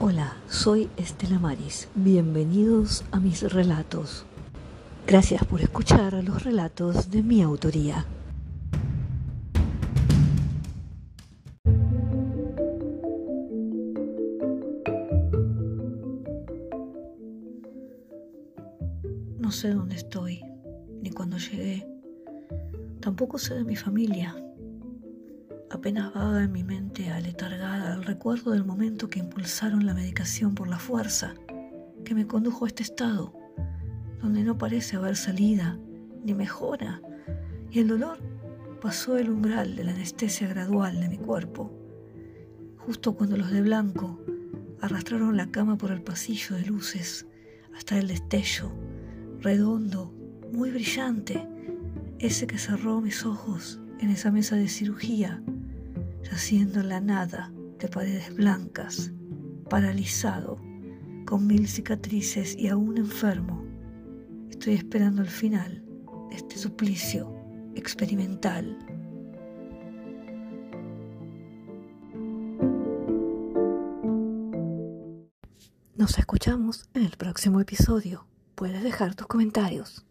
Hola, soy Estela Maris. Bienvenidos a mis relatos. Gracias por escuchar los relatos de mi autoría. No sé dónde estoy, ni cuándo llegué. Tampoco sé de mi familia. Apenas vaga en mi mente aletargada el recuerdo del momento que impulsaron la medicación por la fuerza, que me condujo a este estado, donde no parece haber salida ni mejora, y el dolor pasó el umbral de la anestesia gradual de mi cuerpo, justo cuando los de blanco arrastraron la cama por el pasillo de luces hasta el destello, redondo, muy brillante, ese que cerró mis ojos en esa mesa de cirugía yaciendo en la nada de paredes blancas, paralizado, con mil cicatrices y aún enfermo. Estoy esperando el final de este suplicio experimental. Nos escuchamos en el próximo episodio. Puedes dejar tus comentarios.